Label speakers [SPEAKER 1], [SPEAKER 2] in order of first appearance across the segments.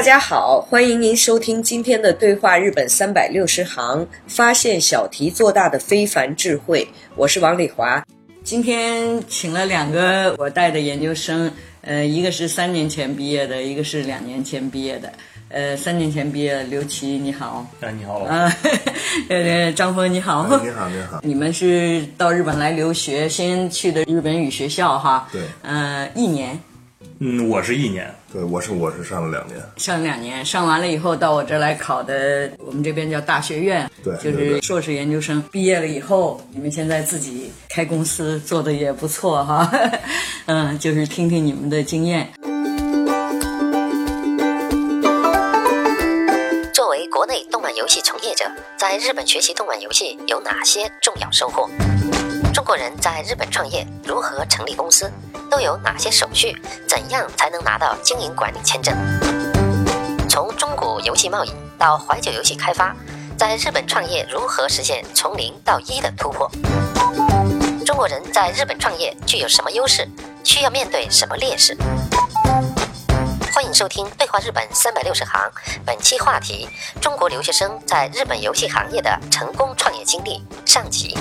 [SPEAKER 1] 大家好，欢迎您收听今天的对话日本三百六十行，发现小题做大的非凡智慧。我是王丽华，今天请了两个我带的研究生，呃，一个是三年前毕业的，一个是两年前毕业的。呃，三年前毕业，刘琦你好。
[SPEAKER 2] 哎，你好。
[SPEAKER 1] 啊，呃，张峰你好。
[SPEAKER 3] 你好，你好。
[SPEAKER 1] 你们是到日本来留学，先去的日本语学校哈？
[SPEAKER 3] 对。
[SPEAKER 1] 呃，一年。
[SPEAKER 2] 嗯，我是一年。
[SPEAKER 3] 对，我是我是上了两年。
[SPEAKER 1] 上了两年，上完了以后到我这儿来考的，我们这边叫大学院。
[SPEAKER 3] 对。
[SPEAKER 1] 就是硕士研究生毕业了以后，你们现在自己开公司做的也不错哈。嗯，就是听听你们的经验。
[SPEAKER 4] 作为国内动漫游戏从业者，在日本学习动漫游戏有哪些重要收获？中国人在日本创业如何成立公司？都有哪些手续？怎样才能拿到经营管理签证？从中古游戏贸易到怀旧游戏开发，在日本创业如何实现从零到一的突破？中国人在日本创业具有什么优势？需要面对什么劣势？欢迎收听《对话日本三百六十行》，本期话题：中国留学生在日本游戏行业的成功创业经历上集。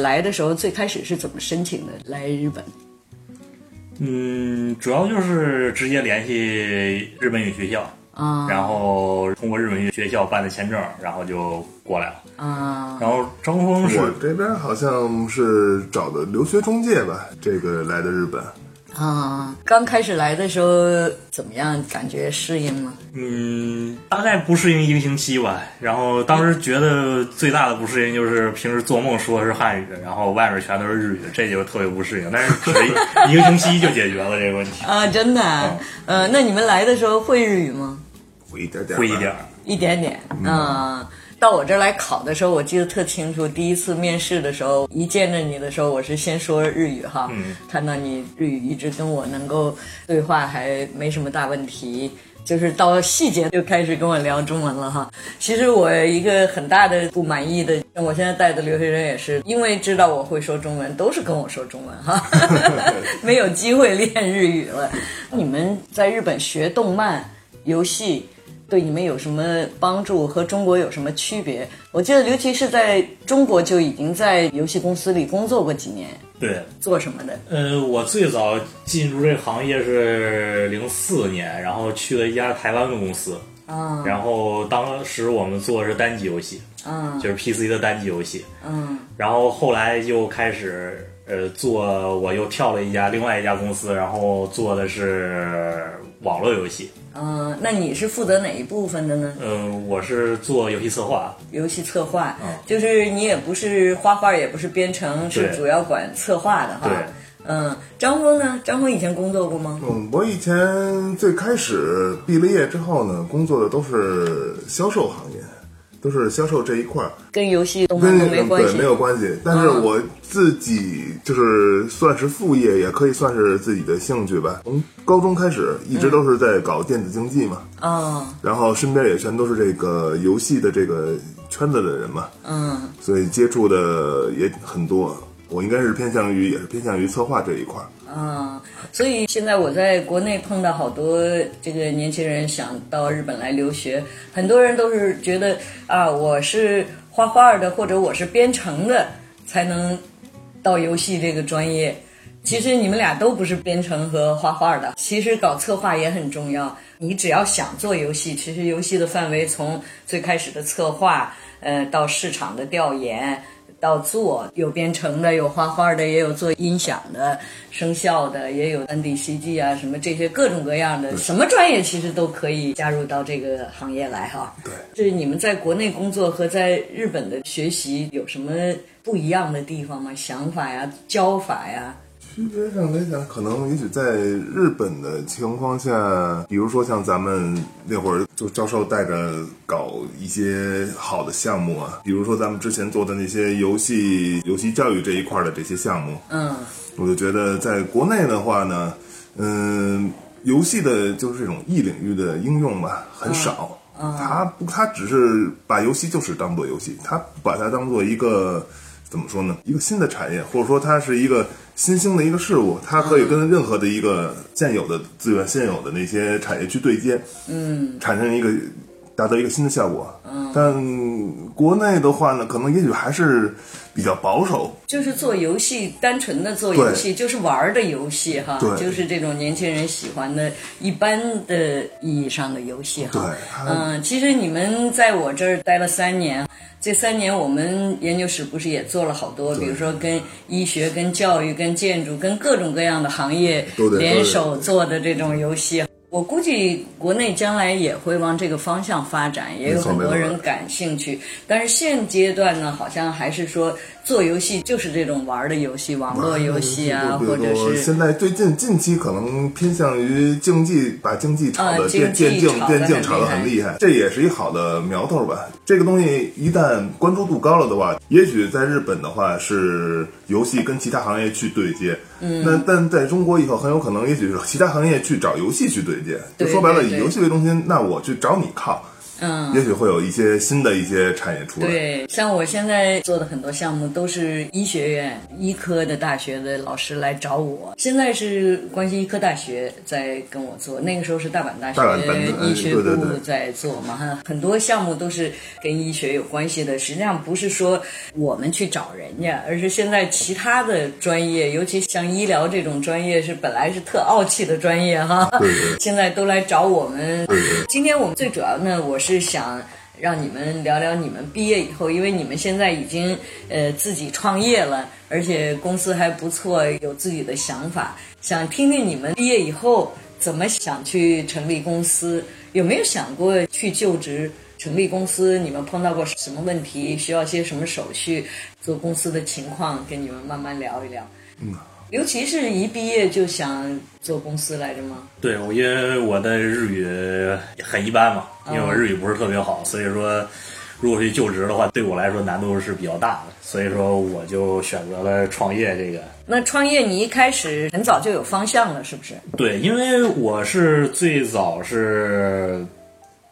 [SPEAKER 1] 来的时候最开始是怎么申请的？来日本？
[SPEAKER 2] 嗯，主要就是直接联系日本语学校
[SPEAKER 1] 啊，
[SPEAKER 2] 然后通过日本语学校办的签证，然后就过来了
[SPEAKER 1] 啊。
[SPEAKER 2] 然后张峰是
[SPEAKER 3] 我这边好像是找的留学中介吧，这个来的日本。
[SPEAKER 1] 啊，刚开始来的时候怎么样？感觉适应吗？
[SPEAKER 2] 嗯，大概不适应一个星期吧。然后当时觉得最大的不适应就是平时做梦说的是汉语，然后外面全都是日语，这就特别不适应。但是一个星期就解决了这个问题
[SPEAKER 1] 啊！真的？呃，那你们来的时候会日语吗？
[SPEAKER 3] 会一点点，
[SPEAKER 2] 会一点，
[SPEAKER 1] 一点点。嗯。到我这儿来考的时候，我记得特清楚。第一次面试的时候，一见着你的时候，我是先说日语哈，看到你日语一直跟我能够对话，还没什么大问题。就是到细节就开始跟我聊中文了哈。其实我一个很大的不满意的，我现在带的留学生也是，因为知道我会说中文，都是跟我说中文哈，没有机会练日语了。你们在日本学动漫游戏？对你们有什么帮助？和中国有什么区别？我记得刘琦是在中国就已经在游戏公司里工作过几年。
[SPEAKER 2] 对，
[SPEAKER 1] 做什么的？
[SPEAKER 2] 呃，我最早进入这个行业是零四年，然后去了一家台湾的公司。
[SPEAKER 1] 啊。
[SPEAKER 2] 然后当时我们做的是单机游戏，
[SPEAKER 1] 嗯，
[SPEAKER 2] 就是 PC 的单机游戏。
[SPEAKER 1] 嗯。
[SPEAKER 2] 然后后来又开始呃做，我又跳了一家另外一家公司，然后做的是网络游戏。
[SPEAKER 1] 嗯，那你是负责哪一部分的呢？
[SPEAKER 2] 嗯，我是做游戏策划。
[SPEAKER 1] 游戏策划，就是你也不是画画，也不是编程，是主要管策划的哈。
[SPEAKER 2] 对。
[SPEAKER 1] 嗯，张峰呢？张峰以前工作过吗？
[SPEAKER 3] 嗯，我以前最开始毕了业之后呢，工作的都是销售行业。都是销售这一块儿，
[SPEAKER 1] 跟游戏动漫没关
[SPEAKER 3] 系，对，没有关系。但是我自己就是算是副业，也可以算是自己的兴趣吧。从高中开始，一直都是在搞电子竞技嘛。
[SPEAKER 1] 嗯。
[SPEAKER 3] 然后身边也全都是这个游戏的这个圈子的人嘛。
[SPEAKER 1] 嗯。
[SPEAKER 3] 所以接触的也很多。我应该是偏向于，也是偏向于策划这一块儿。
[SPEAKER 1] 啊，所以现在我在国内碰到好多这个年轻人想到日本来留学，很多人都是觉得啊，我是画画的或者我是编程的才能到游戏这个专业。其实你们俩都不是编程和画画的，其实搞策划也很重要。你只要想做游戏，其实游戏的范围从最开始的策划，呃，到市场的调研。到做有编程的，有画画的，也有做音响的、声效的，也有 N D C G 啊，什么这些各种各样的，什么专业其实都可以加入到这个行业来哈。
[SPEAKER 3] 对，
[SPEAKER 1] 就是你们在国内工作和在日本的学习有什么不一样的地方吗？想法呀，教法呀？
[SPEAKER 3] 区别上来讲，可能也许在日本的情况下，比如说像咱们那会儿就教授带着搞一些好的项目啊，比如说咱们之前做的那些游戏、游戏教育这一块的这些项目，
[SPEAKER 1] 嗯，
[SPEAKER 3] 我就觉得在国内的话呢，嗯，游戏的就是这种异领域的应用吧，很少。
[SPEAKER 1] 嗯，
[SPEAKER 3] 它不，它只是把游戏就是当做游戏，它把它当做一个。怎么说呢？一个新的产业，或者说它是一个新兴的一个事物，它可以跟任何的一个现有的资源、现有的那些产业去对接，
[SPEAKER 1] 嗯，
[SPEAKER 3] 产生一个达到一个新的效果。嗯，但国内的话呢，可能也许还是比较保守，
[SPEAKER 1] 就是做游戏，单纯的做游戏，就是玩的游戏哈，
[SPEAKER 3] 对，
[SPEAKER 1] 就是这种年轻人喜欢的一般的意义上的游戏哈。
[SPEAKER 3] 对，
[SPEAKER 1] 嗯，其实你们在我这儿待了三年。这三年，我们研究室不是也做了好多，比如说跟医学、跟教育、跟建筑、跟各种各样的行业联手做的这种游戏。我估计国内将来也会往这个方向发展，也有很多人感兴趣。但是现阶段呢，好像还是说。做游戏就是这种玩的游戏，网络游戏啊，或者是
[SPEAKER 3] 现在最近近期可能偏向于竞技，把竞技炒的电电竞电竞炒的很厉害，这也是一好的苗头吧。这个东西一旦关注度高了的话，也许在日本的话是游戏跟其他行业去对接，
[SPEAKER 1] 嗯，
[SPEAKER 3] 那但在中国以后很有可能，也许是其他行业去找游戏去对接，就说白了以游戏为中心，那我去找你靠。
[SPEAKER 1] 嗯，
[SPEAKER 3] 也许会有一些新的一些产业出来。
[SPEAKER 1] 对，像我现在做的很多项目都是医学院、医科的大学的老师来找我。现在是关西医科大学在跟我做，那个时候是大阪大学医学部在做嘛。哈，很多项目都是跟医学有关系的。实际上不是说我们去找人家，而是现在其他的专业，尤其像医疗这种专业是本来是特傲气的专业哈，现在都来找我们。今天我们最主要呢，我是。是想让你们聊聊你们毕业以后，因为你们现在已经呃自己创业了，而且公司还不错，有自己的想法，想听听你们毕业以后怎么想去成立公司，有没有想过去就职成立公司？你们碰到过什么问题？需要些什么手续？做公司的情况，跟你们慢慢聊一聊。
[SPEAKER 3] 嗯。
[SPEAKER 1] 尤其是一毕业就想做公司来着吗？
[SPEAKER 2] 对，我因为我的日语很一般嘛，因为我日语不是特别好，所以说如果去就职的话，对我来说难度是比较大的，所以说我就选择了创业这个。
[SPEAKER 1] 那创业你一开始很早就有方向了，是不是？
[SPEAKER 2] 对，因为我是最早是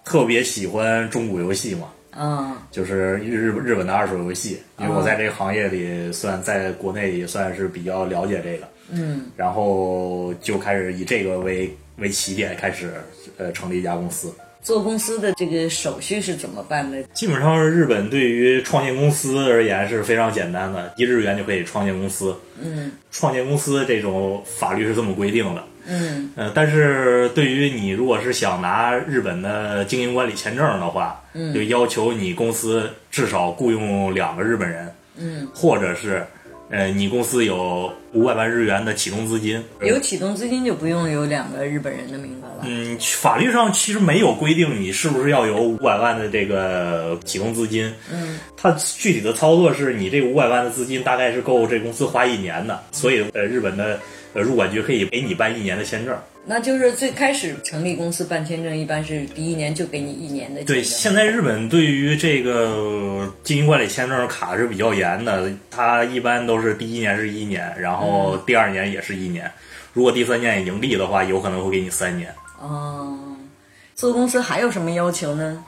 [SPEAKER 2] 特别喜欢中古游戏嘛。
[SPEAKER 1] 嗯，
[SPEAKER 2] 就是日日本的二手游戏，因为我在这个行业里算在国内也算是比较了解这个，
[SPEAKER 1] 嗯，
[SPEAKER 2] 然后就开始以这个为为起点开始呃成立一家公司。
[SPEAKER 1] 做公司的这个手续是怎么办的？
[SPEAKER 2] 基本上日本对于创建公司而言是非常简单的，一日元就可以创建公司。
[SPEAKER 1] 嗯，
[SPEAKER 2] 创建公司这种法律是这么规定的。
[SPEAKER 1] 嗯，
[SPEAKER 2] 呃，但是对于你如果是想拿日本的经营管理签证的话，
[SPEAKER 1] 嗯，
[SPEAKER 2] 就要求你公司至少雇佣两个日本人，
[SPEAKER 1] 嗯，
[SPEAKER 2] 或者是，呃，你公司有五百万日元的启动资金，
[SPEAKER 1] 有启动资金就不用有两个日本人的名额了。
[SPEAKER 2] 嗯，法律上其实没有规定你是不是要有五百万的这个启动资金，
[SPEAKER 1] 嗯，
[SPEAKER 2] 它具体的操作是你这五百万的资金大概是够这公司花一年的，所以呃，日本的。呃，入管局可以给你办一年的签证，
[SPEAKER 1] 那就是最开始成立公司办签证，一般是第一年就给你一年的。
[SPEAKER 2] 对，现在日本对于这个经营管理签证卡是比较严的，它一般都是第一年是一年，然后第二年也是一年，如果第三年也盈利的话，有可能会给你三年。
[SPEAKER 1] 哦，做公司还有什么要求呢？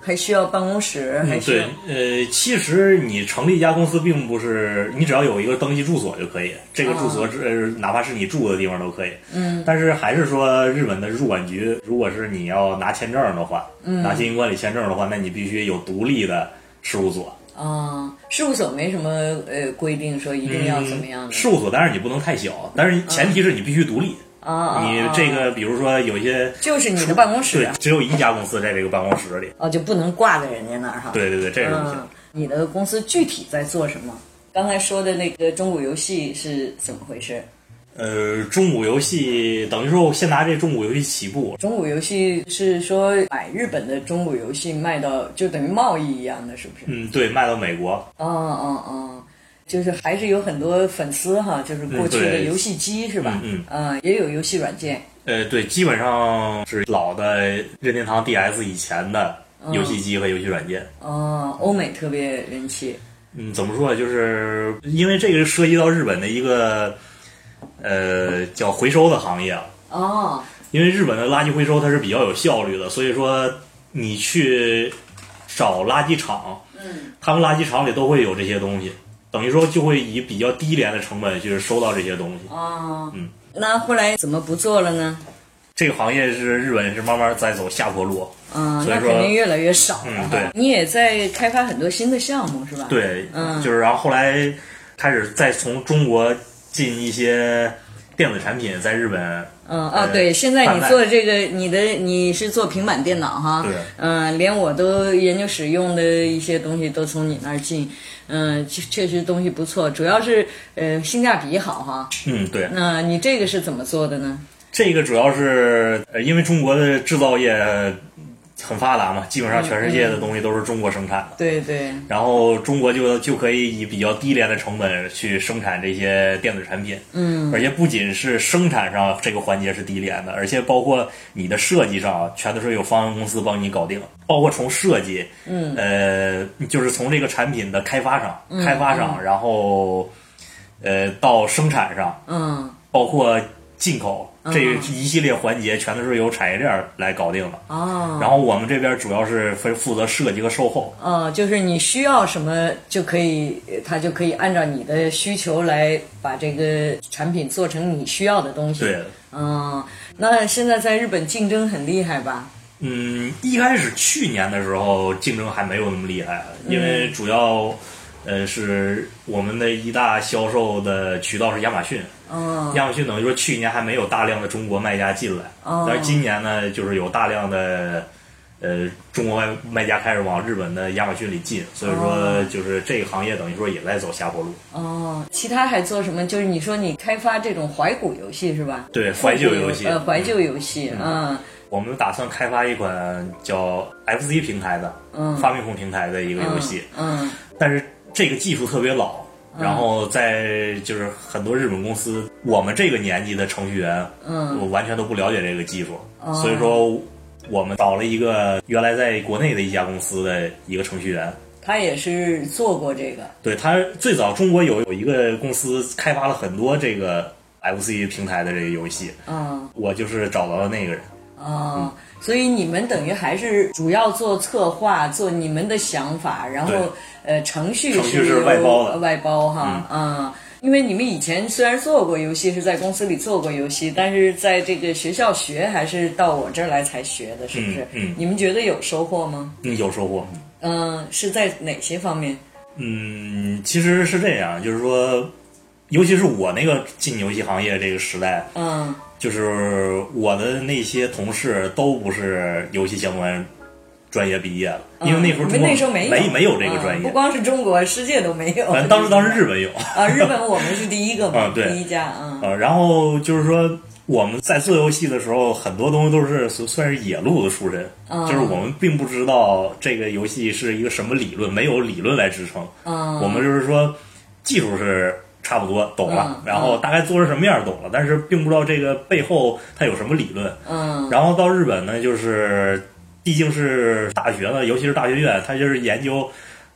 [SPEAKER 1] 还需要办公室？还需
[SPEAKER 2] 对，呃，其实你成立一家公司，并不是你只要有一个登记住所就可以，这个住所呃，哪怕是你住的地方都可以。
[SPEAKER 1] 嗯。
[SPEAKER 2] 但是还是说，日本的入管局，如果是你要拿签证的话，
[SPEAKER 1] 嗯，
[SPEAKER 2] 拿经营管理签证的话，那你必须有独立的事务所。
[SPEAKER 1] 啊，事务所没什么呃规定说一定要怎么样的。
[SPEAKER 2] 事务所当然你不能太小，但是前提是你必须独立。
[SPEAKER 1] 啊啊，
[SPEAKER 2] 你这个比如说有一些
[SPEAKER 1] 就是你的办公室
[SPEAKER 2] 对，只有一家公司在这个办公室里。
[SPEAKER 1] 哦，就不能挂在人家那儿哈。
[SPEAKER 2] 对对对，这是不行。
[SPEAKER 1] 嗯，你的公司具体在做什么？刚才说的那个中古游戏是怎么回事？
[SPEAKER 2] 呃，中古游戏等于说我先拿这中古游戏起步。
[SPEAKER 1] 中古游戏是说买日本的中古游戏卖到就等于贸易一样的，是不是？
[SPEAKER 2] 嗯，对，卖到美国。
[SPEAKER 1] 哦哦哦，就是还是有很多粉丝哈，就是过去的游戏机是吧？
[SPEAKER 2] 嗯
[SPEAKER 1] 嗯，也有游戏软件。
[SPEAKER 2] 呃，对，基本上是老的任天堂 DS 以前的游戏机和游戏软件。
[SPEAKER 1] 哦，欧美特别人气。
[SPEAKER 2] 嗯，怎么说呢？就是因为这个涉及到日本的一个呃叫回收的行业啊。
[SPEAKER 1] 哦。
[SPEAKER 2] 因为日本的垃圾回收它是比较有效率的，所以说你去找垃圾场，
[SPEAKER 1] 嗯，
[SPEAKER 2] 他们垃圾场里都会有这些东西，等于说就会以比较低廉的成本去收到这些东西。
[SPEAKER 1] 哦。
[SPEAKER 2] 嗯。
[SPEAKER 1] 那后来怎么不做了呢？
[SPEAKER 2] 这个行业是日本是慢慢在走下坡路，
[SPEAKER 1] 嗯，
[SPEAKER 2] 所以说
[SPEAKER 1] 那肯定越来越少了。
[SPEAKER 2] 嗯，对。
[SPEAKER 1] 你也在开发很多新的项目是吧？
[SPEAKER 2] 对，
[SPEAKER 1] 嗯，
[SPEAKER 2] 就是然后后来开始再从中国进一些电子产品，在日本。
[SPEAKER 1] 嗯啊，对，现在你做这个，你的你是做平板电脑哈？
[SPEAKER 2] 对。
[SPEAKER 1] 嗯，连我都研究使用的一些东西都从你那儿进，嗯，确实东西不错，主要是呃性价比好哈。
[SPEAKER 2] 嗯，对。
[SPEAKER 1] 那你这个是怎么做的呢？
[SPEAKER 2] 这个主要是呃，因为中国的制造业很发达嘛，基本上全世界的东西都是中国生产的。
[SPEAKER 1] 对对。
[SPEAKER 2] 然后中国就就可以以比较低廉的成本去生产这些电子产品。
[SPEAKER 1] 嗯。
[SPEAKER 2] 而且不仅是生产上这个环节是低廉的，而且包括你的设计上，全都是有方案公司帮你搞定。包括从设计，
[SPEAKER 1] 嗯，
[SPEAKER 2] 呃，就是从这个产品的开发上，
[SPEAKER 1] 嗯、
[SPEAKER 2] 开发上，然后呃到生产上，
[SPEAKER 1] 嗯，
[SPEAKER 2] 包括。进口这一系列环节全都是由产业链来搞定的
[SPEAKER 1] 哦。
[SPEAKER 2] 然后我们这边主要是负负责设计和售后。
[SPEAKER 1] 哦，就是你需要什么就可以，他就可以按照你的需求来把这个产品做成你需要的东西。
[SPEAKER 2] 对。
[SPEAKER 1] 嗯，那现在在日本竞争很厉害吧？
[SPEAKER 2] 嗯，一开始去年的时候竞争还没有那么厉害，因为主要呃是我们的一大销售的渠道是亚马逊。
[SPEAKER 1] 哦，
[SPEAKER 2] 亚马逊等于说去年还没有大量的中国卖家进来，
[SPEAKER 1] 哦，
[SPEAKER 2] 但是今年呢，就是有大量的呃中国卖卖家开始往日本的亚马逊里进，所以说就是这个行业等于说也在走下坡路。
[SPEAKER 1] 哦，其他还做什么？就是你说你开发这种怀古游戏是吧？
[SPEAKER 2] 对，怀旧游戏，
[SPEAKER 1] 呃，怀旧游戏，嗯。
[SPEAKER 2] 我们打算开发一款叫 FC 平台的，
[SPEAKER 1] 嗯，
[SPEAKER 2] 发明控平台的一个游戏，
[SPEAKER 1] 嗯，
[SPEAKER 2] 但是这个技术特别老。然后在就是很多日本公司，我们这个年纪的程序员，
[SPEAKER 1] 嗯，
[SPEAKER 2] 我完全都不了解这个技术，所以说我们找了一个原来在国内的一家公司的一个程序员，
[SPEAKER 1] 他也是做过这个，
[SPEAKER 2] 对他最早中国有有一个公司开发了很多这个 FC 平台的这个游戏，
[SPEAKER 1] 嗯，
[SPEAKER 2] 我就是找到了那个人，
[SPEAKER 1] 哦。所以你们等于还是主要做策划，做你们的想法，然后呃程序
[SPEAKER 2] 是外包的
[SPEAKER 1] 外包哈，嗯，因为你们以前虽然做过游戏，是在公司里做过游戏，但是在这个学校学还是到我这儿来才学的，是不是？
[SPEAKER 2] 嗯，
[SPEAKER 1] 你们觉得有收获吗？
[SPEAKER 2] 嗯，有收获。
[SPEAKER 1] 嗯，是在哪些方面？
[SPEAKER 2] 嗯，其实是这样，就是说，尤其是我那个进游戏行业这个时代，
[SPEAKER 1] 嗯。
[SPEAKER 2] 就是我的那些同事都不是游戏相关专业毕业了，因为那时候中国
[SPEAKER 1] 那时候没
[SPEAKER 2] 没
[SPEAKER 1] 没
[SPEAKER 2] 有这个专业，
[SPEAKER 1] 不光是中国，世界都没有。
[SPEAKER 2] 反正当时当时日本有
[SPEAKER 1] 啊，日本我们是第一个嘛，
[SPEAKER 2] 对，
[SPEAKER 1] 第一家嗯。
[SPEAKER 2] 呃，然后就是说我们在做游戏的时候，很多东西都是算是野路子出身，就是我们并不知道这个游戏是一个什么理论，没有理论来支撑。
[SPEAKER 1] 嗯，
[SPEAKER 2] 我们就是说技术是。差不多懂了，然后大概做成什么样懂了，但是并不知道这个背后它有什么理论。
[SPEAKER 1] 嗯，
[SPEAKER 2] 然后到日本呢，就是毕竟是大学呢，尤其是大学院，他就是研究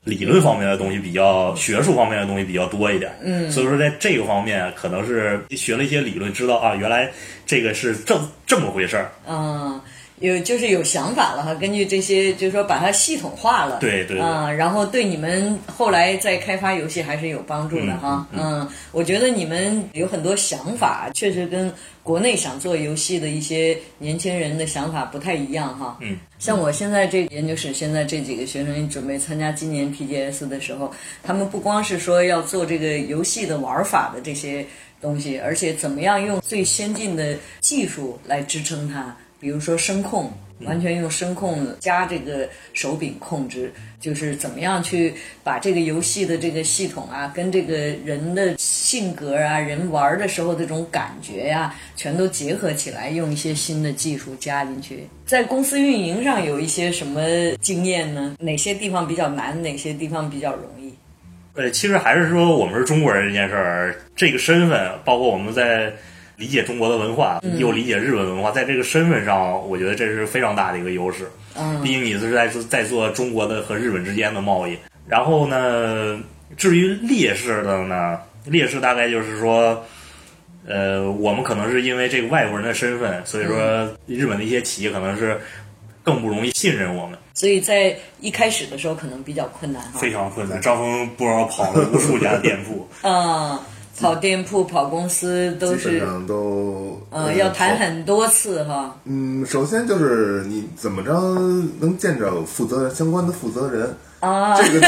[SPEAKER 2] 理论方面的东西比较，学术方面的东西比较多一点。
[SPEAKER 1] 嗯，
[SPEAKER 2] 所以说在这个方面，可能是学了一些理论，知道啊，原来这个是这这么回事儿。
[SPEAKER 1] 嗯。有就是有想法了哈，根据这些就是说把它系统化了，
[SPEAKER 2] 对对对
[SPEAKER 1] 啊、然后对你们后来在开发游戏还是有帮助的哈。嗯我觉得你们有很多想法，确实跟国内想做游戏的一些年轻人的想法不太一样哈。
[SPEAKER 2] 嗯，
[SPEAKER 1] 像我现在这研究室现在这几个学生准备参加今年 PGS 的时候，他们不光是说要做这个游戏的玩法的这些东西，而且怎么样用最先进的技术来支撑它，比如说声控。完全用声控加这个手柄控制，就是怎么样去把这个游戏的这个系统啊，跟这个人的性格啊，人玩的时候这种感觉呀、全都结合起来，用一些新的技术加进去。在公司运营上有一些什么经验呢？哪些地方比较难，哪些地方比较容易？
[SPEAKER 2] 呃，其实还是说我们是中国人这件事儿，这个身份，包括我们在理解中国的文化，又理解日本文化，在这个身份上，我觉得这是非常大的一个优势。
[SPEAKER 1] 嗯
[SPEAKER 2] 毕竟你是在做在做中国的和日本之间的贸易。然后呢，至于劣势的呢，劣势大概就是说，呃，我们可能是因为这个外国人的身份，所以说日本的一些企业可能是更不容易信任我们，
[SPEAKER 1] 所以在一开始的时候可能比较困难哈。
[SPEAKER 2] 非常困难。张峰不知道跑了无数家店铺。
[SPEAKER 1] 嗯，跑店铺、跑公司都是
[SPEAKER 3] 基本上都
[SPEAKER 1] 呃要谈很多次哈。
[SPEAKER 3] 嗯，首先就是你怎么着能见着负责相关的负责人
[SPEAKER 1] 啊，
[SPEAKER 3] 这个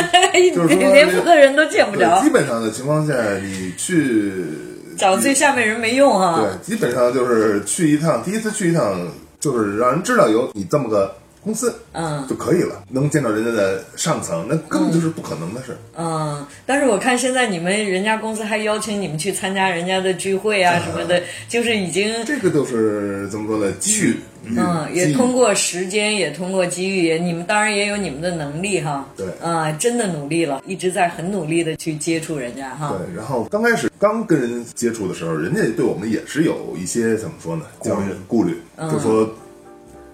[SPEAKER 3] 就 是说
[SPEAKER 1] 连负责人都见不着，
[SPEAKER 3] 基，本上的情况下，你去
[SPEAKER 1] 找最下面人没用哈。
[SPEAKER 3] 对，基本上就是去一趟，第一次去一趟，就是让人知道有你这么个公司，
[SPEAKER 1] 嗯
[SPEAKER 3] 就可以了。能见到人家的上层，那根本就是不可能的事。
[SPEAKER 1] 嗯，但是我看现在你们人家公司还邀请你们去参加人家的聚会啊什么的，就是已经
[SPEAKER 3] 这个都是怎么说呢？机遇，
[SPEAKER 1] 嗯，也通过时间，也通过机遇，也你们当然也有你们的能力哈。
[SPEAKER 3] 对
[SPEAKER 1] 啊、真的努力了，一直在很努力的去接触人家哈。
[SPEAKER 3] 对，然后刚开始刚跟人接触的时候，人家对我们也是有一些怎么说呢？顾虑，顾虑，就说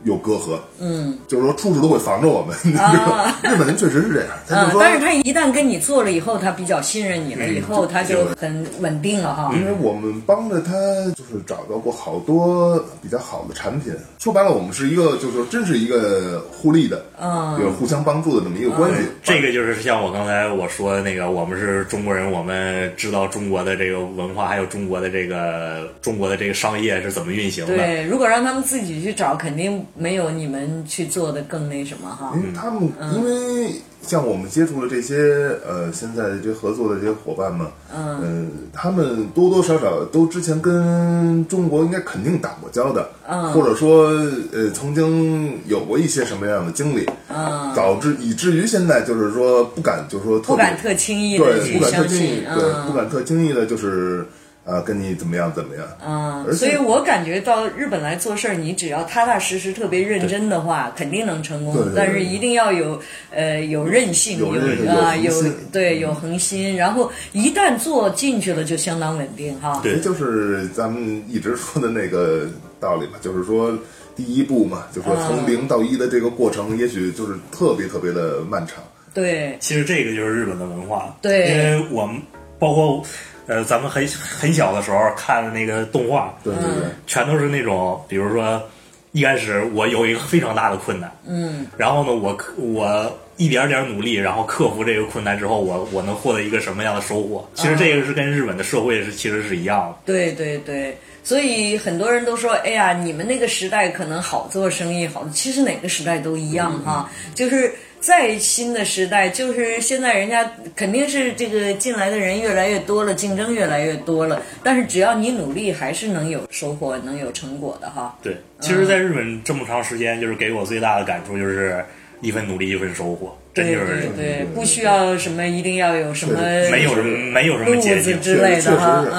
[SPEAKER 3] 有隔阂，
[SPEAKER 1] 嗯
[SPEAKER 3] 就是说处处都会防着我们。
[SPEAKER 1] 啊
[SPEAKER 3] 日本人确实是这样，
[SPEAKER 1] 但是他一旦跟你做了以后，他比较信任你了，
[SPEAKER 3] 嗯
[SPEAKER 1] 以后他就很稳定了哈。
[SPEAKER 3] 因为我们帮着他，就是找到过好多比较好的产品。说白了，我们是一个，就是说，真是一个互利的，
[SPEAKER 1] 嗯
[SPEAKER 3] 有互相帮助的这么一个关系。
[SPEAKER 2] 这个就是像我刚才我说的那个，我们是中国人，我们知道中国的这个文化，还有中国的这个中国的这个商业是怎么运行的。
[SPEAKER 1] 对，如果让他们自己去找，肯定没有你们去做的更那什么哈。
[SPEAKER 3] 因为他们，因为像我们接触的这些呃，现在的这些合作的这些伙伴们，嗯、他们多多少少都之前跟中国应该肯定打过交的，
[SPEAKER 1] 嗯。
[SPEAKER 3] 或者说呃曾经有过一些什么样的经历，
[SPEAKER 1] 嗯，
[SPEAKER 3] 导致以至于现在就是说不敢，就是说
[SPEAKER 1] 不敢特轻易的
[SPEAKER 3] 对，
[SPEAKER 1] 去
[SPEAKER 3] 不敢特
[SPEAKER 1] 相
[SPEAKER 3] 轻易，
[SPEAKER 1] 信，
[SPEAKER 3] 对，
[SPEAKER 1] 嗯，
[SPEAKER 3] 不敢特轻易的，就是呃跟你怎么样怎么样，
[SPEAKER 1] 嗯，所以我感觉到日本来做事儿，你只要踏踏实实、特别认真的话，肯定能成功。
[SPEAKER 3] 对对对
[SPEAKER 1] 但是一定要有呃有韧性，
[SPEAKER 3] 有
[SPEAKER 1] 啊有
[SPEAKER 3] 有恒心。
[SPEAKER 1] 对有恒心，然后一旦做进去了，就相当稳定哈。
[SPEAKER 2] 对
[SPEAKER 3] 这就是咱们一直说的那个道理嘛，就是说第一步嘛，就是从零到一的这个过程，也许就是特别特别的漫长。
[SPEAKER 1] 对。
[SPEAKER 2] 其实这个就是日本的文化，
[SPEAKER 1] 对。
[SPEAKER 2] 因为我们包括呃咱们很很小的时候看的那个动画，
[SPEAKER 3] 对对对，
[SPEAKER 2] 全都是那种，比如说一开始我有一个非常大的困难，
[SPEAKER 1] 嗯，
[SPEAKER 2] 然后呢，我克我一点点努力，然后克服这个困难之后，我我能获得一个什么样的收获？其实这个是跟日本的社会是其实是一样的。
[SPEAKER 1] 对对对，所以很多人都说，哎呀，你们那个时代可能好做生意，好，其实哪个时代都一样哈，就是。再新的时代，就是现在人家肯定是这个进来的人越来越多了，竞争越来越多了。但是只要你努力，还是能有收获，能有成果的哈。
[SPEAKER 2] 对，其实，在日本这么长时间，就是给我最大的感触就是一份努力一份收获，真就是
[SPEAKER 1] 对对，不需要什么，一定要有什么
[SPEAKER 3] 对
[SPEAKER 2] 没有什么没有什么
[SPEAKER 1] 路
[SPEAKER 2] 捷径。
[SPEAKER 1] 子之类的哈，
[SPEAKER 3] 是，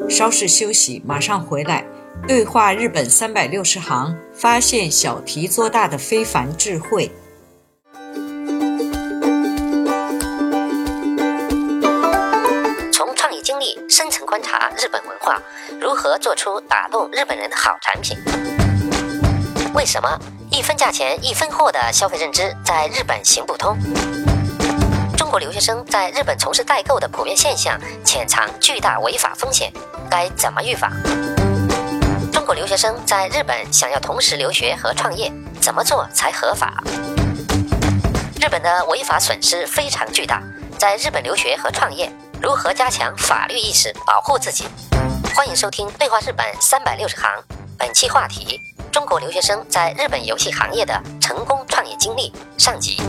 [SPEAKER 1] 嗯。稍事休息，马上回来。对话日本三百六十行，发现小题做大的非凡智慧。
[SPEAKER 4] 从创意经历深层观察日本文化，如何做出打动日本人的好产品？为什么一分价钱一分货的消费认知在日本行不通？中国留学生在日本从事代购的普遍现象潜藏巨大违法风险，该怎么预防？留学生在日本想要同时留学和创业，怎么做才合法？日本的违法损失非常巨大，在日本留学和创业，如何加强法律意识，保护自己？欢迎收听《对话日本三百六十行》，本期话题：中国留学生在日本游戏行业的成功创业经历上集。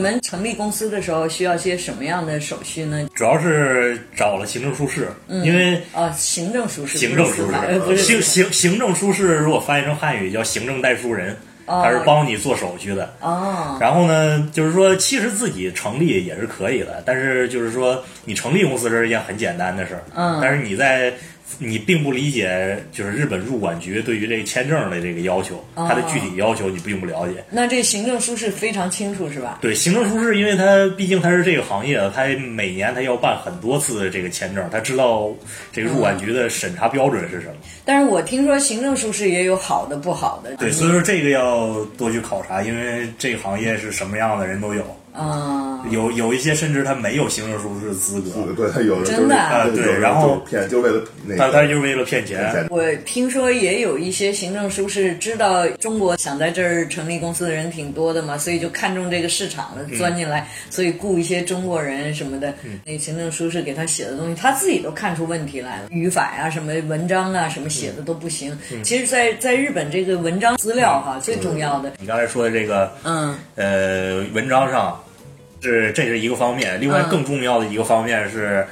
[SPEAKER 1] 们成立公司的时候需要些什么样的手续呢？
[SPEAKER 2] 主要是找了行政书士，因为
[SPEAKER 1] 啊，行政书士，
[SPEAKER 2] 行政书士，
[SPEAKER 1] 是
[SPEAKER 2] 行行行政书士，如果翻译成汉语叫行政代书人，他是帮你做手续的。
[SPEAKER 1] 哦，
[SPEAKER 2] 然后呢，就是说，其实自己成立也是可以的，但是就是说，你成立公司是一件很简单的事儿。
[SPEAKER 1] 嗯
[SPEAKER 2] 但是你在你并不理解，就是日本入管局对于这个签证的这个要求，
[SPEAKER 1] 哦
[SPEAKER 2] 它的具体要求你并不了解。
[SPEAKER 1] 那这行政书士非常清楚是吧？
[SPEAKER 2] 对，行政书士，因为他毕竟他是这个行业的，他每年他要办很多次这个签证，他知道这个入管局的审查标准是什么。
[SPEAKER 1] 但是我听说行政书士也有好的不好的。
[SPEAKER 2] 对，所以说这个要多去考察，因为这个行业是什么样的人都有，
[SPEAKER 1] 啊、
[SPEAKER 2] 有有一些甚至他没有行政书士资格，
[SPEAKER 3] 对他有的
[SPEAKER 1] 真的啊？
[SPEAKER 3] 就是有的
[SPEAKER 2] 对然后
[SPEAKER 3] 骗，就为了那
[SPEAKER 2] 他
[SPEAKER 3] 个
[SPEAKER 2] 他就是为了骗
[SPEAKER 3] 骗
[SPEAKER 2] 钱。
[SPEAKER 1] 我听说也有一些行政书士知道中国想在这儿成立公司的人挺多的嘛，所以就看中这个市场了，钻进来，所以雇一些中国人什么的。那行政书士给他写的东西，他自己都看出问题来了，语法呀、什么文章啊、什么写的都不行。其实在，在日本这个文章资料哈、最重要的，
[SPEAKER 2] 你刚才说的这个，
[SPEAKER 1] 嗯。
[SPEAKER 2] 呃，文章上是这是一个方面，另外
[SPEAKER 1] 嗯
[SPEAKER 2] 更重要的一个方面是，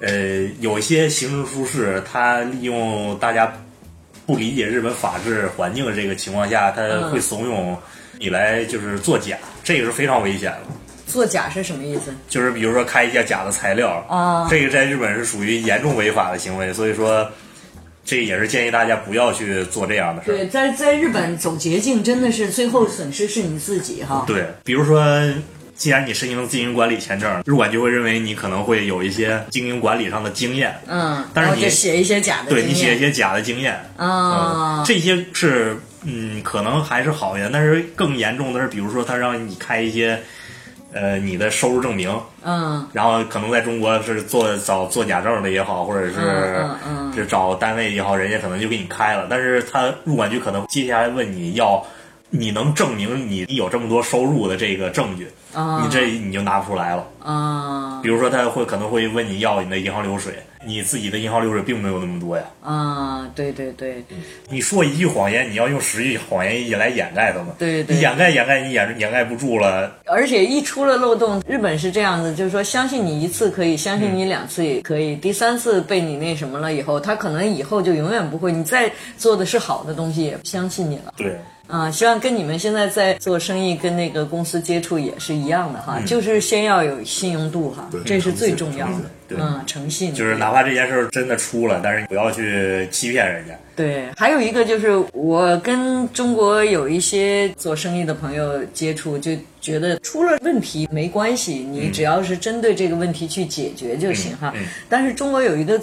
[SPEAKER 2] 呃，有一些行政书士他利用大家不理解日本法治环境的这个情况下，他
[SPEAKER 1] 嗯
[SPEAKER 2] 会怂恿你来就是作假，这个是非常危险的。
[SPEAKER 1] 作假是什么意思？
[SPEAKER 2] 就是比如说开一些假的材料
[SPEAKER 1] 啊
[SPEAKER 2] 这个在日本是属于严重违法的行为，所以说这也是建议大家不要去做这样的事儿。
[SPEAKER 1] 对，在在日本走捷径真的是最后损失是你自己哈。
[SPEAKER 2] 对，比如说，既然你申请经营管理签证，入管局会认为你可能会有一些经营管理上的经验，
[SPEAKER 1] 嗯，
[SPEAKER 2] 但是你
[SPEAKER 1] 写一些假的，
[SPEAKER 2] 对你写一些假的经验，
[SPEAKER 1] 啊、
[SPEAKER 2] 嗯，这些是嗯，可能还是好一点，但是更严重的是，比如说他让你开一些。呃，你的收入证明，
[SPEAKER 1] 嗯
[SPEAKER 2] 然后可能在中国是做找做假证的也好，或者是
[SPEAKER 1] 嗯嗯
[SPEAKER 2] 是找单位也好，人家可能就给你开了，但是他入管局可能接下来问你要你能证明你有这么多收入的这个证据，
[SPEAKER 1] 啊
[SPEAKER 2] 你这你就拿不出来了。
[SPEAKER 1] 啊
[SPEAKER 2] 比如说他会可能会问你要你的银行流水，你自己的银行流水并没有那么多呀。
[SPEAKER 1] 啊！对对对
[SPEAKER 2] 你说一句谎言，你要用十句谎言也来掩盖它嘛？
[SPEAKER 1] 对对
[SPEAKER 2] 你掩盖掩盖你掩掩盖不住了，
[SPEAKER 1] 而且一出了漏洞，日本是这样子，就是说相信你一次可以，相信你两次也可以，第三次被你那什么了以后，他可能以后就永远不会，你再做的是好的东西也不相信你了。
[SPEAKER 2] 对。
[SPEAKER 1] 啊，希望跟你们现在在做生意、跟那个公司接触也是一样的哈，就是先要有信用度哈，这是最重要的。
[SPEAKER 2] 对
[SPEAKER 1] 嗯，诚信
[SPEAKER 2] 就是哪怕这件事儿真的出了，但是不要去欺骗人家。
[SPEAKER 1] 对，还有一个就是我跟中国有一些做生意的朋友接触，就觉得出了问题没关系，你只要是针对这个问题去解决就行哈。
[SPEAKER 2] 嗯嗯
[SPEAKER 1] 但是中国有一个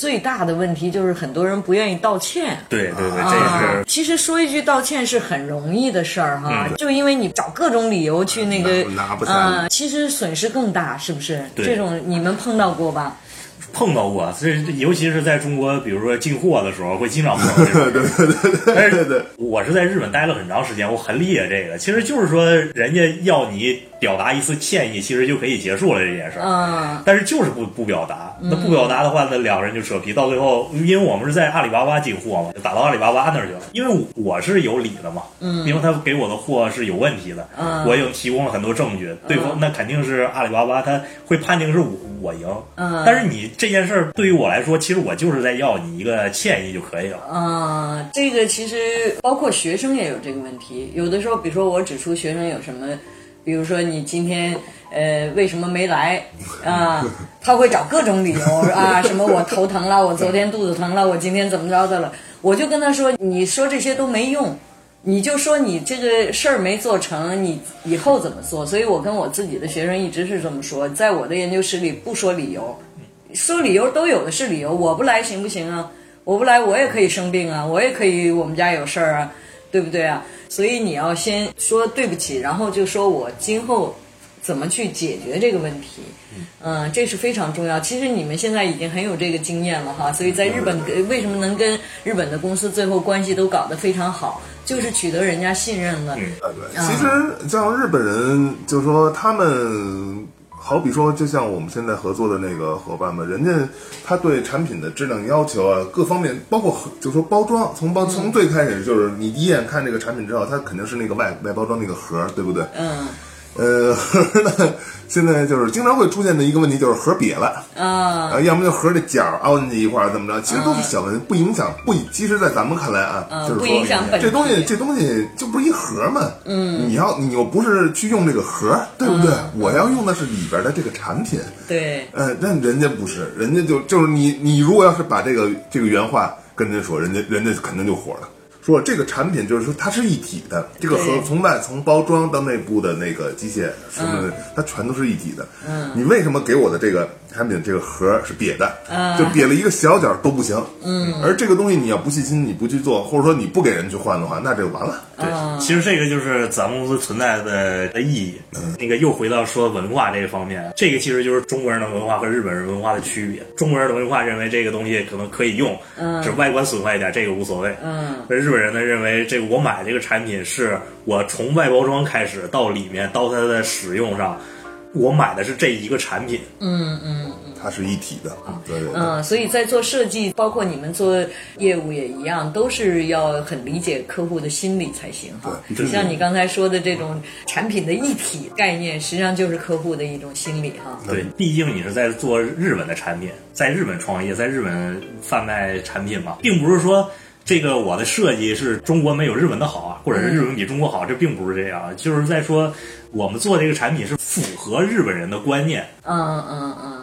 [SPEAKER 1] 最大的问题就是很多人不愿意道歉。
[SPEAKER 2] 对对对，这
[SPEAKER 1] 啊
[SPEAKER 2] 是，
[SPEAKER 1] 其实说一句道歉是很容易的事儿哈，
[SPEAKER 2] 嗯
[SPEAKER 1] 就因为你找各种理由去那个
[SPEAKER 3] 拿拿不下
[SPEAKER 1] 啊、其实损失更大，是不是？
[SPEAKER 2] 对
[SPEAKER 1] 这种你们碰到过吧？
[SPEAKER 2] 碰到过，这尤其是在中国，比如说进货的时候，会经常碰到这种。
[SPEAKER 3] 对对对对对对，
[SPEAKER 2] 我是在日本待了很长时间，我很理解这个。其实就是说，人家要你表达一次歉意，其实就可以结束了这件事儿。
[SPEAKER 1] 嗯
[SPEAKER 2] 但是就是不不表达，那不表达的话，那两个人就扯皮，到最后，因为我们是在阿里巴巴进货嘛，就打到阿里巴巴那儿去了。因为我是有理的嘛，嗯，因为他给我的货是有问题的，
[SPEAKER 1] 嗯
[SPEAKER 2] 我有提供了很多证据，对方那肯定是阿里巴巴，他会判定是我我赢，
[SPEAKER 1] 嗯
[SPEAKER 2] 但是你这件事儿对于我来说，其实我就是在要你一个歉意就可以了。
[SPEAKER 1] 嗯、这个其实包括学生也有这个问题。有的时候，比如说我指出学生有什么，比如说你今天呃为什么没来啊、他会找各种理由 啊，什么我头疼了，我昨天肚子疼了，我今天怎么着的了，我就跟他说，你说这些都没用。你就说你这个事儿没做成，你以后怎么做？所以我跟我自己的学生一直是这么说，在我的研究室里不说理由，说理由都有的是理由，我不来行不行啊？我不来，我也可以生病啊，我也可以我们家有事儿啊，对不对啊？所以你要先说对不起，然后就说我今后怎么去解决这个问题？嗯，这是非常重要。其实你们现在已经很有这个经验了哈，所以在日本呃为什么能跟日本的公司最后关系都搞得非常好，就是取得人家信任了。
[SPEAKER 3] 啊，对，其实像日本人，就是说他们，好比说，就像我们现在合作的那个伙伴们，人家他对产品的质量要求啊，各方面，包括就说包装，从包从最开始就是你第一眼看这个产品之后，它肯定是那个外外包装那个盒，对不对？
[SPEAKER 1] 嗯
[SPEAKER 3] 呃，盒儿呢，现在就是经常会出现的一个问题就是盒儿瘪了。
[SPEAKER 1] 啊
[SPEAKER 3] 啊，要么就盒儿的角儿凹进去一块儿，怎么着？其实都是小问题，不影响，不，其实，在咱们看来啊，
[SPEAKER 1] 嗯
[SPEAKER 3] 就是说
[SPEAKER 1] 不影响本
[SPEAKER 3] 这东西，这东西就不是一盒儿嘛。嗯，你要你又不是去用这个盒儿，对不对？我要用的是里边的这个产品。
[SPEAKER 1] 对，
[SPEAKER 3] 呃，但人家不是，人家就就是你，你如果要是把这个这个原话跟人家说，人家人家肯定就火了。说这个产品就是说它是一体的，这个盒从外从包装到内部的那个机械什么的，它全都是一体的。嗯，你为什么给我的这个产品这个盒是瘪的？
[SPEAKER 1] 嗯
[SPEAKER 3] 就瘪了一个小角都不行。嗯，而这个东西你要不细心，你不去做，或者说你不给人去换的话，那这就完了。
[SPEAKER 2] 对，其实这个就是咱们公司存在的的意义。那个又回到说文化这个方面，这个其实就是中国人的文化和日本人文化的区别。中国人的文化认为这个东西可能可以用，嗯，只外观损坏一点，这个无所谓。
[SPEAKER 1] 嗯，
[SPEAKER 2] 而日本人呢认为这个我买这个产品是我从外包装开始到里面到它的使用上，我买的是这一个产品。
[SPEAKER 3] 它是一体的。对对对。
[SPEAKER 1] 嗯，所以在做设计，包括你们做业务也一样，都是要很理解客户的心理才行哈。
[SPEAKER 3] 对
[SPEAKER 1] 像你刚才说的这种产品的一体概念，实际上就是客户的一种心理哈。
[SPEAKER 2] 对，毕竟你是在做日本的产品，在日本创业，在日本贩卖产品嘛，并不是说这个我的设计是中国没有日本的好啊，或者是日本比中国好，这并不是这样，就是在说我们做这个产品是符合日本人的观念。
[SPEAKER 1] 嗯嗯嗯，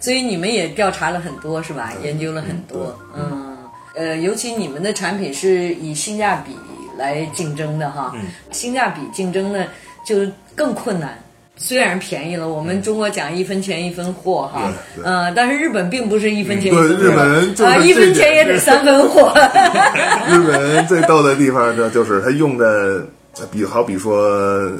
[SPEAKER 1] 所以你们也调查了很多是吧？研究了很多，嗯呃，尤其你们的产品是以性价比来竞争的哈，性价比竞争呢就更困难。虽然便宜了，我们中国讲一分钱一分货哈，
[SPEAKER 3] 对对
[SPEAKER 1] 嗯，但是日本并不是一分钱一
[SPEAKER 3] 对
[SPEAKER 1] 分货，
[SPEAKER 3] 日本人就是
[SPEAKER 1] 啊，一分钱也得三分货，
[SPEAKER 3] 日本最逗的地方呢，就是他用的，比好比说，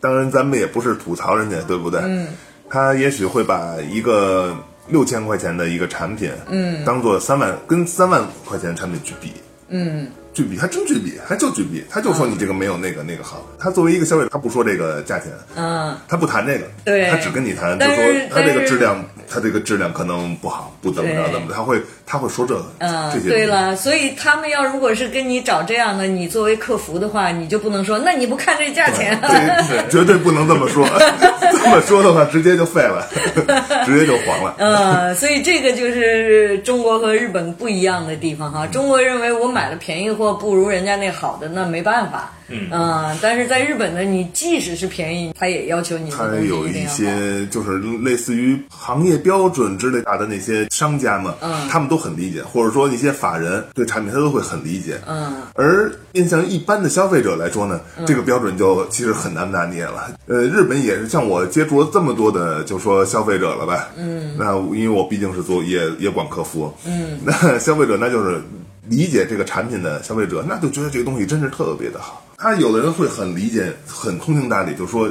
[SPEAKER 3] 当然咱们也不是吐槽人家，对不对？嗯，他也许会把一个六千块钱的一个产品，嗯，当做三万跟三万块钱的产品去比，嗯。去比，还真去比，还就去比，他就说你这个没有那个那个好。他作为一个消费者，他不说这个价钱，
[SPEAKER 1] 嗯，
[SPEAKER 3] 他不谈这个，
[SPEAKER 1] 对
[SPEAKER 3] 他只跟你谈，就说他这个质量，他这个质量可能不好，不怎么着怎么着，他会他会说这个，
[SPEAKER 1] 嗯
[SPEAKER 3] 这，些
[SPEAKER 1] 对了，所以他们要如果是跟你找这样的，你作为客服的话，你就不能说，那你不看这价钱
[SPEAKER 3] 绝对不能这么说，这么说的话直接就废了，直接就黄了。
[SPEAKER 1] 嗯，所以这个就是中国和日本不一样的地方哈。中国认为我买了便宜货不如人家那好的，那没办法。嗯、但是在日本呢，你即使是便宜，他也要求你的
[SPEAKER 3] 它
[SPEAKER 1] 东西
[SPEAKER 3] 有一。些就是类似于行业标准之类大的那些商家们，
[SPEAKER 1] 嗯
[SPEAKER 3] 他们都很理解，或者说一些法人对产品他都会很理解。
[SPEAKER 1] 嗯，
[SPEAKER 3] 而面向一般的消费者来说呢，这个标准就其实很难拿捏了。呃，日本也是像我接触了这么多的，就说消费者了吧，嗯，那因为我毕竟是做也也管客服，嗯，那消费者那就是理解这个产品的消费者，那就觉得这个东西真是特别的好。他有的人会很理解，很通情达理，就说。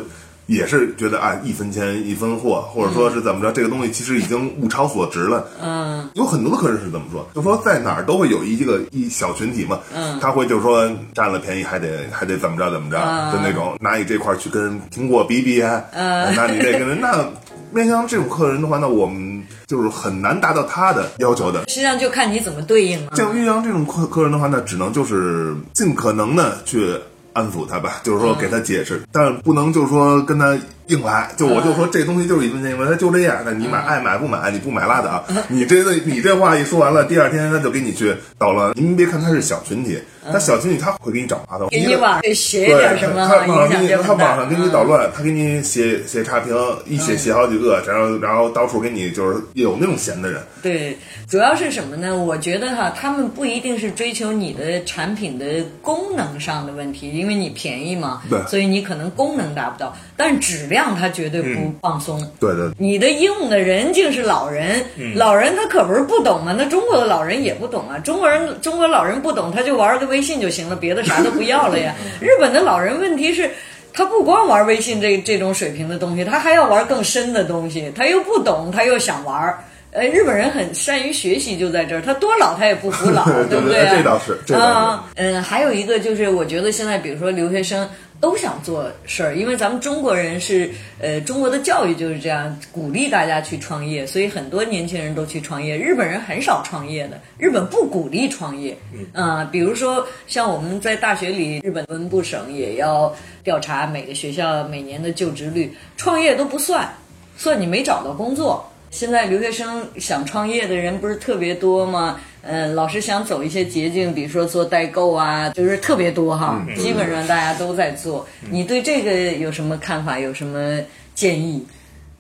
[SPEAKER 3] 也是觉得啊，一分钱一分货，或者说是怎么着，这个东西其实已经物超所值了。
[SPEAKER 1] 嗯，
[SPEAKER 3] 有很多的客人是这么说，就说在哪儿都会有一个一小群体嘛，嗯，他会就是说占了便宜还得还得怎么着怎么着，
[SPEAKER 1] 嗯
[SPEAKER 3] 就那种拿你这块儿去跟苹果比比啊，嗯，拿你这个人，那面向这种客人的话，那我们就是很难达到他的要求的。
[SPEAKER 1] 实际上就看你怎么对应了。
[SPEAKER 3] 像玉阳这种客客人的话，那只能就是尽可能的去安抚他吧，就是说给他解释，但不能就是说跟他硬来。就我就说这东西就是一分钱一分，他就这样，那你买爱买不买，你不买拉倒。你这个你这话一说完了，第二天他就给你去捣乱。您别看他是小群体，他小经理他会给你找麻烦，
[SPEAKER 1] 给你网上写
[SPEAKER 3] 对，
[SPEAKER 1] 点什么，
[SPEAKER 3] 他网上给你，他。网上给你捣乱，他给你写写差评，一写写好几个，然后然后到处给你就是有那种闲的人，
[SPEAKER 1] 对，主要是什么呢？我觉得哈，他们不一定是追求你的产品的功能上的问题，因为你便宜嘛，
[SPEAKER 3] 对
[SPEAKER 1] 所以你可能功能达不到，但质量他绝对不放松。
[SPEAKER 3] 对对。
[SPEAKER 1] 你的用的人竟是老人，
[SPEAKER 3] 嗯
[SPEAKER 1] 老人他可不是不懂吗？那中国的老人也不懂啊，中国人中国老人不懂，他就玩个微信就行了，别的啥都不要了呀。日本的老人问题是。他不光玩微信这这种水平的东西，他还要玩更深的东西。他又不懂，他又想玩。呃，日本人很善于学习，就在这儿。他多老他也不服老，
[SPEAKER 3] 对
[SPEAKER 1] 不对啊？
[SPEAKER 3] 这倒是，这倒
[SPEAKER 1] 啊，嗯，还有一个就是，我觉得现在比如说留学生都想做事儿，因为咱们中国人是呃中国的教育就是这样，鼓励大家去创业，所以很多年轻人都去创业。日本人很少创业的，日本不鼓励创业。嗯，比如说像我们在大学里，日本文部省也要调查每个学校每年的就职率，创业都不算，算你没找到工作。现在留学生想创业的人不是特别多吗？嗯，老是想走一些捷径，比如说做代购啊，就是特别多哈。基本上大家都在做。你对这个有什么看法？有什么建议？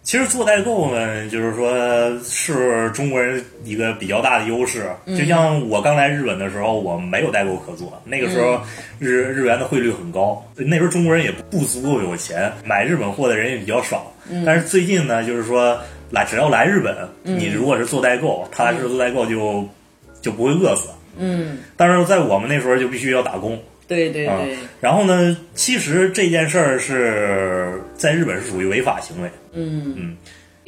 [SPEAKER 2] 其实做代购呢，就是说是中国人一个比较大的优势。就像我刚来日本的时候，我没有代购可做，那个时候日日元的汇率很高，那时候中国人也不足够有钱，买日本货的人也比较少。但是最近呢，就是说。来，只要来日本，你如果是做代购，踏踏实实做代购就就不会饿死。
[SPEAKER 1] 嗯，
[SPEAKER 2] 但是在我们那时候就必须要打工。
[SPEAKER 1] 对对对。
[SPEAKER 2] 然后呢，其实这件事儿是在日本是属于违法行为。
[SPEAKER 1] 嗯
[SPEAKER 2] 嗯。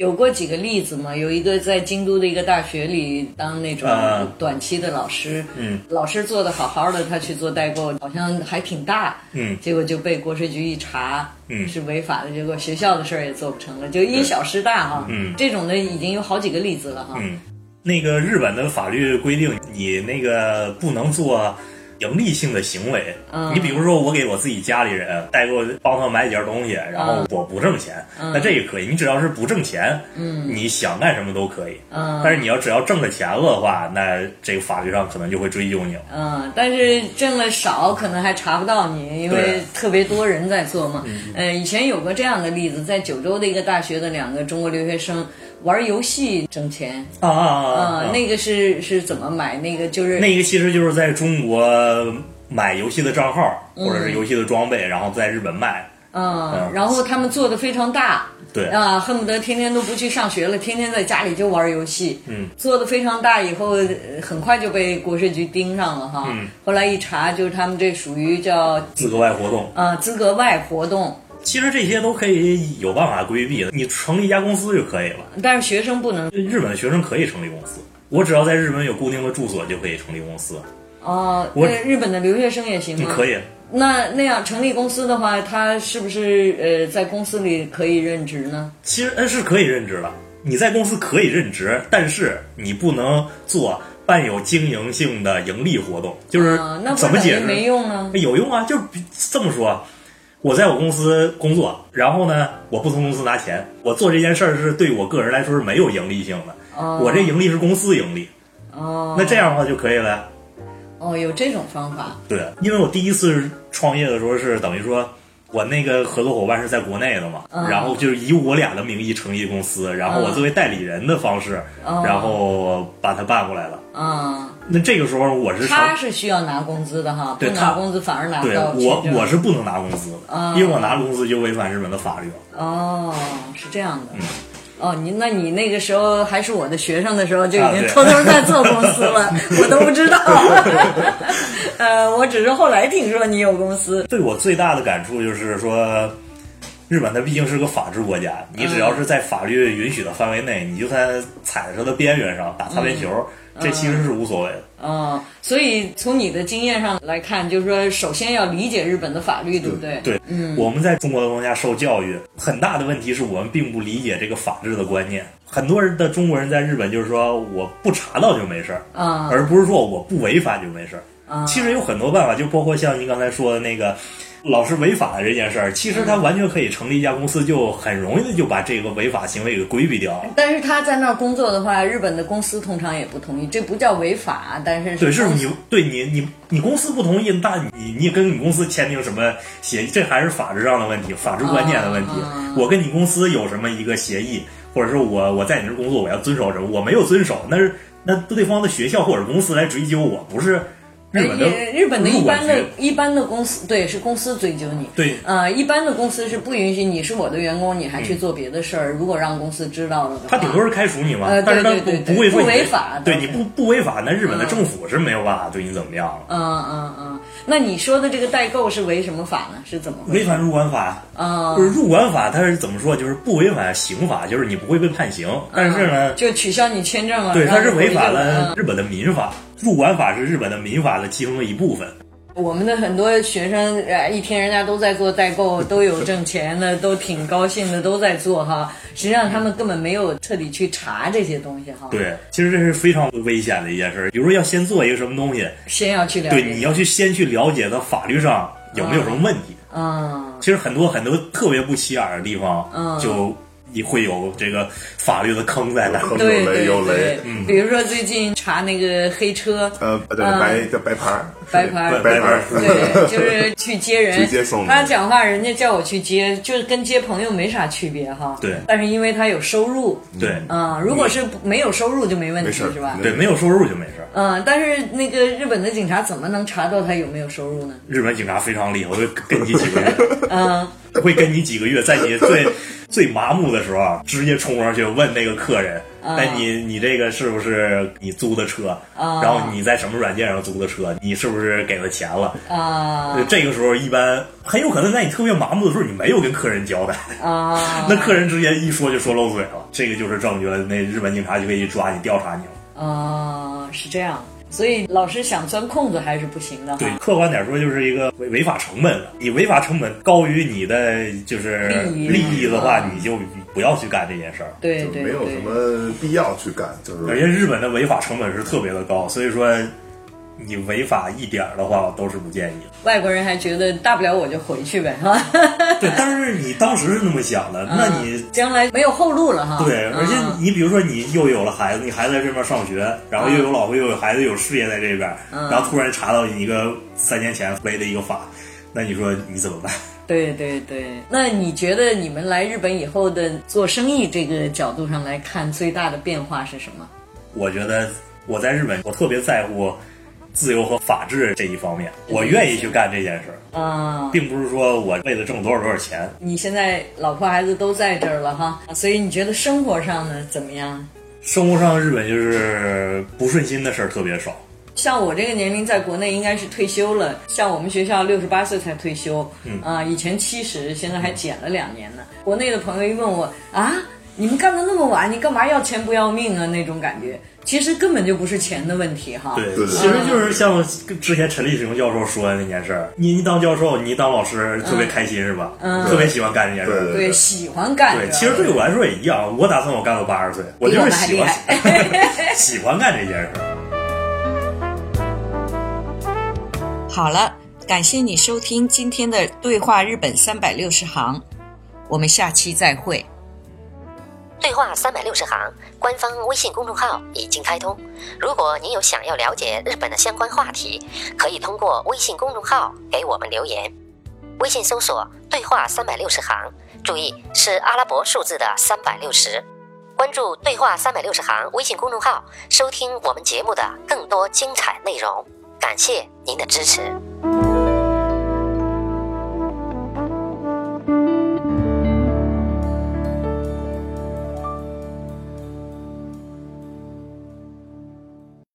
[SPEAKER 1] 有过几个例子嘛？有一个在京都的一个大学里当那种短期的老师，
[SPEAKER 2] 嗯，
[SPEAKER 1] 老师做的好好的，他去做代购，好像还挺大，
[SPEAKER 2] 嗯，
[SPEAKER 1] 结果就被国税局一查，
[SPEAKER 2] 嗯，
[SPEAKER 1] 是违法的，结果学校的事儿也做不成了，就因小失大哈，
[SPEAKER 2] 嗯，
[SPEAKER 1] 这种的已经有好几个例子了哈，
[SPEAKER 2] 嗯，那个日本的法律规定，你那个不能做。盈利性的行为，你比如说，我给我自己家里人代购，帮他买几件东西，然后我不挣钱，那这也可以。你只要是不挣钱，你想干什么都可以。但是你要只要挣了钱了的话，那这个法律上可能就会追究你了。
[SPEAKER 1] 嗯，但是挣了少，可能还查不到你，因为特别多人在做嘛。嗯，以前有个这样的例子，在九州的一个大学的两个中国留学生。玩游戏挣钱
[SPEAKER 2] 啊啊啊！
[SPEAKER 1] 啊，那个是是怎么买？那个就是
[SPEAKER 2] 那个其实就是在中国买游戏的账号或者是游戏的装备，然后在日本卖。
[SPEAKER 1] 嗯，然后他们做的非常大，
[SPEAKER 2] 对
[SPEAKER 1] 啊，恨不得天天都不去上学了，天天在家里就玩游戏。
[SPEAKER 2] 嗯，
[SPEAKER 1] 做的非常大以后，很快就被国税局盯上了哈。
[SPEAKER 2] 嗯，
[SPEAKER 1] 后来一查，就是他们这属于叫
[SPEAKER 2] 资格外活动
[SPEAKER 1] 啊，资格外活动。
[SPEAKER 2] 其实这些都可以有办法规避的，你成立一家公司就可以了。
[SPEAKER 1] 但是学生不能。
[SPEAKER 2] 日本的学生可以成立公司，我只要在日本有固定的住所就可以成立公司。
[SPEAKER 1] 哦，我日本的留学生也行吗？
[SPEAKER 2] 可以。
[SPEAKER 1] 那那样成立公司的话，他是不是呃在公司里可以任职呢？
[SPEAKER 2] 其实呃是可以任职的，你在公司可以任职，但是你不能做伴有经营性的盈利活动。就是怎么解释？
[SPEAKER 1] 没用啊？
[SPEAKER 2] 有用啊，就是这么说。我在我公司工作，然后呢，我不从公司拿钱，我做这件事儿是对我个人来说是没有盈利性的。
[SPEAKER 1] 哦，
[SPEAKER 2] 我这盈利是公司盈利。
[SPEAKER 1] 哦，
[SPEAKER 2] 那这样的话就可以了。
[SPEAKER 1] 哦，有这种方法。
[SPEAKER 2] 对，因为我第一次创业的时候是等于说。我那个合作伙伴是在国内的嘛，然后就是以我俩的名义成立公司，然后我作为代理人的方式，然后把它办过来了。
[SPEAKER 1] 啊，
[SPEAKER 2] 那这个时候我是
[SPEAKER 1] 他是需要拿工资的哈，不拿工资反而拿不到
[SPEAKER 2] 对，我我是不能拿工资的，因为我拿工资就违反日本的法律了。
[SPEAKER 1] 哦，是这样的。哦，你那你那个时候还是我的学生的时候，就已经偷偷在做公司了，我都不知道。呃，我只是后来听说你有公司。
[SPEAKER 2] 对我最大的感触就是说，日本它毕竟是个法治国家，你只要是在法律允许的范围内，你就算踩着它的边缘上打擦边球。这其实是无所谓的。
[SPEAKER 1] 嗯，所以从你的经验上来看，就是说，首先要理解日本的法律，对不对？
[SPEAKER 2] 对，嗯，我们在中国的国家受教育，很大的问题是我们并不理解这个法治的观念。很多人的中国人在日本就是说，我不查到就没事儿，
[SPEAKER 1] 啊，
[SPEAKER 2] 而不是说我不违法就没事儿。啊，其实有很多办法，就包括像您刚才说的那个。老是违法的这件事儿，其实他完全可以成立一家公司，就很容易的就把这个违法行为给规避掉。
[SPEAKER 1] 但是他在那儿工作的话，日本的公司通常也不同意，这不叫违法，但是
[SPEAKER 2] 对，是你对你你你公司不同意，那你你跟你公司签订什么协议，这还是法治上的问题，法治观念的问题。我跟你公司有什么一个协议，或者说我我在你这工作，我要遵守什么，我没有遵守，那是那对方的学校或者公司来追究我，不是。日本的
[SPEAKER 1] 呃日本的一般的一般的公司，对，是公司追究你。
[SPEAKER 2] 对
[SPEAKER 1] 呃，一般的公司是不允许你是我的员工，你还去做别的事儿。如果让公司知道了的话，
[SPEAKER 2] 他顶多是开除你嘛，
[SPEAKER 1] 呃
[SPEAKER 2] 但是他不会
[SPEAKER 1] 不违法
[SPEAKER 2] 对你不不违法，那日本的政府是没有办法对你怎么样了。
[SPEAKER 1] 嗯嗯嗯，那你说的这个代购是违什么法呢？是怎么？
[SPEAKER 2] 违反入管法，
[SPEAKER 1] 啊
[SPEAKER 2] 就是入管法，它是怎么说？就是不违反刑法，就是你不会被判刑，但是呢，
[SPEAKER 1] 就取消你签证了。
[SPEAKER 2] 对，它是违反了日本的民法。入管法是日本的民法的其中的一部分。
[SPEAKER 1] 我们的很多学生，呃，一听人家都在做代购，都有挣钱的，都挺高兴的，都在做哈。实际上他们根本没有彻底去查这些东西哈。，
[SPEAKER 2] 对，其实这是非常危险的一件事。比如说要先做一个什么东西，
[SPEAKER 1] 先要去了解。
[SPEAKER 2] 对，你要去先去了解它法律上有没有什么问题。
[SPEAKER 1] 嗯，
[SPEAKER 2] 其实很多很多特别不起眼的地方，
[SPEAKER 1] 嗯
[SPEAKER 2] 就你会有这个法律的坑在那儿。
[SPEAKER 3] 有雷有雷，，
[SPEAKER 2] 嗯。
[SPEAKER 1] 比如说最近查那个黑车，
[SPEAKER 3] 呃，对，
[SPEAKER 1] 嗯
[SPEAKER 3] 白叫白牌儿，
[SPEAKER 1] 白牌儿
[SPEAKER 3] 白牌儿，
[SPEAKER 1] 对，就是去接人，
[SPEAKER 3] 去接送
[SPEAKER 1] 他讲话，人家叫我去接，就是跟接朋友没啥区别哈。
[SPEAKER 2] 对。
[SPEAKER 1] 但是因为他有收入，
[SPEAKER 2] 对。
[SPEAKER 1] 嗯，如果是没有收入就没问题，是吧？
[SPEAKER 2] 对，没有收入就没事儿。
[SPEAKER 1] 嗯，但是那个日本的警察怎么能查到他有没有收入呢？
[SPEAKER 2] 日本警察非常厉害，会跟你几个月，
[SPEAKER 1] 嗯，
[SPEAKER 2] 会跟你几个月，在你最 最麻木的时候，直接冲上去问那个客人。
[SPEAKER 1] 啊
[SPEAKER 2] 哎，你你这个是不是你租的车？
[SPEAKER 1] 啊
[SPEAKER 2] 然后你在什么软件上租的车？你是不是给了钱了？
[SPEAKER 1] 啊
[SPEAKER 2] 呃这个时候一般很有可能在你特别麻木的时候，你没有跟客人交代，
[SPEAKER 1] 啊
[SPEAKER 2] 那客人直接一说就说漏嘴了，这个就是证据了，那日本警察就可以抓你调查你了。
[SPEAKER 1] 啊，是这样。所以老师想钻空子还是不行的。
[SPEAKER 2] 对，客观点说，就是一个违违法成本了。你违法成本高于你的就是
[SPEAKER 1] 利益
[SPEAKER 2] 的话，
[SPEAKER 1] 嗯
[SPEAKER 2] 你就不要去干这件事儿。
[SPEAKER 1] 对对
[SPEAKER 3] 就没有什，么必要去干，就是
[SPEAKER 2] 而且日本的违法成本是特别的高，所以说你违法一点儿的话，我都是不建议的。
[SPEAKER 1] 外国人还觉得大不了我就回去呗，哈。
[SPEAKER 2] 对，但是你当时是那么想的，那你
[SPEAKER 1] 将来没有后路了哈。
[SPEAKER 2] 对，而且
[SPEAKER 1] 嗯
[SPEAKER 2] 你比如说你又有了孩子，你孩子在这边上学，然后又有老婆，又有孩子，有事业在这边，
[SPEAKER 1] 嗯
[SPEAKER 2] 然后突然查到你一个三年前违的一个法，那你说你怎么办？
[SPEAKER 1] 对对对，那你觉得你们来日本以后的做生意这个角度上来看，最大的变化是什么？
[SPEAKER 2] 我觉得我在日本，我特别在乎自由和法治这一方面，我愿意去干这件事儿，
[SPEAKER 1] 啊、
[SPEAKER 2] 并不是说我为了挣多少多少钱。
[SPEAKER 1] 你现在老婆孩子都在这儿了哈，所以你觉得生活上呢怎么样？
[SPEAKER 2] 生活上日本就是不顺心的事儿特别少，
[SPEAKER 1] 像我这个年龄，在国内应该是退休了。像我们学校六十八岁才退休，嗯啊、以前七十，现在还减了两年呢。国内的朋友一问我啊，你们干的那么晚，你干嘛要钱不要命啊？那种感觉，其实根本就不是钱的问题哈。
[SPEAKER 2] 对，
[SPEAKER 3] 对对
[SPEAKER 2] 其实就是像之前陈立雄教授说的那件事儿，你一当教授，你一当老师特别开心是吧？
[SPEAKER 1] 嗯
[SPEAKER 2] 特别喜欢干这件事儿。
[SPEAKER 3] 对
[SPEAKER 1] 对，喜欢干
[SPEAKER 2] 对，其实对我来说也一样，我打算我干到八十岁，我就是喜欢 喜欢干这件事儿。
[SPEAKER 1] 好了，感谢你收听今天的对话日本三百六十行，我们下期再会。
[SPEAKER 4] 对话三百六十行官方微信公众号已经开通，如果您有想要了解日本的相关话题，可以通过微信公众号给我们留言。微信搜索“对话三百六十行”，注意是阿拉伯数字的三百六十。关注“对话三百六十行”微信公众号，收听我们节目的更多精彩内容。感谢您的支持。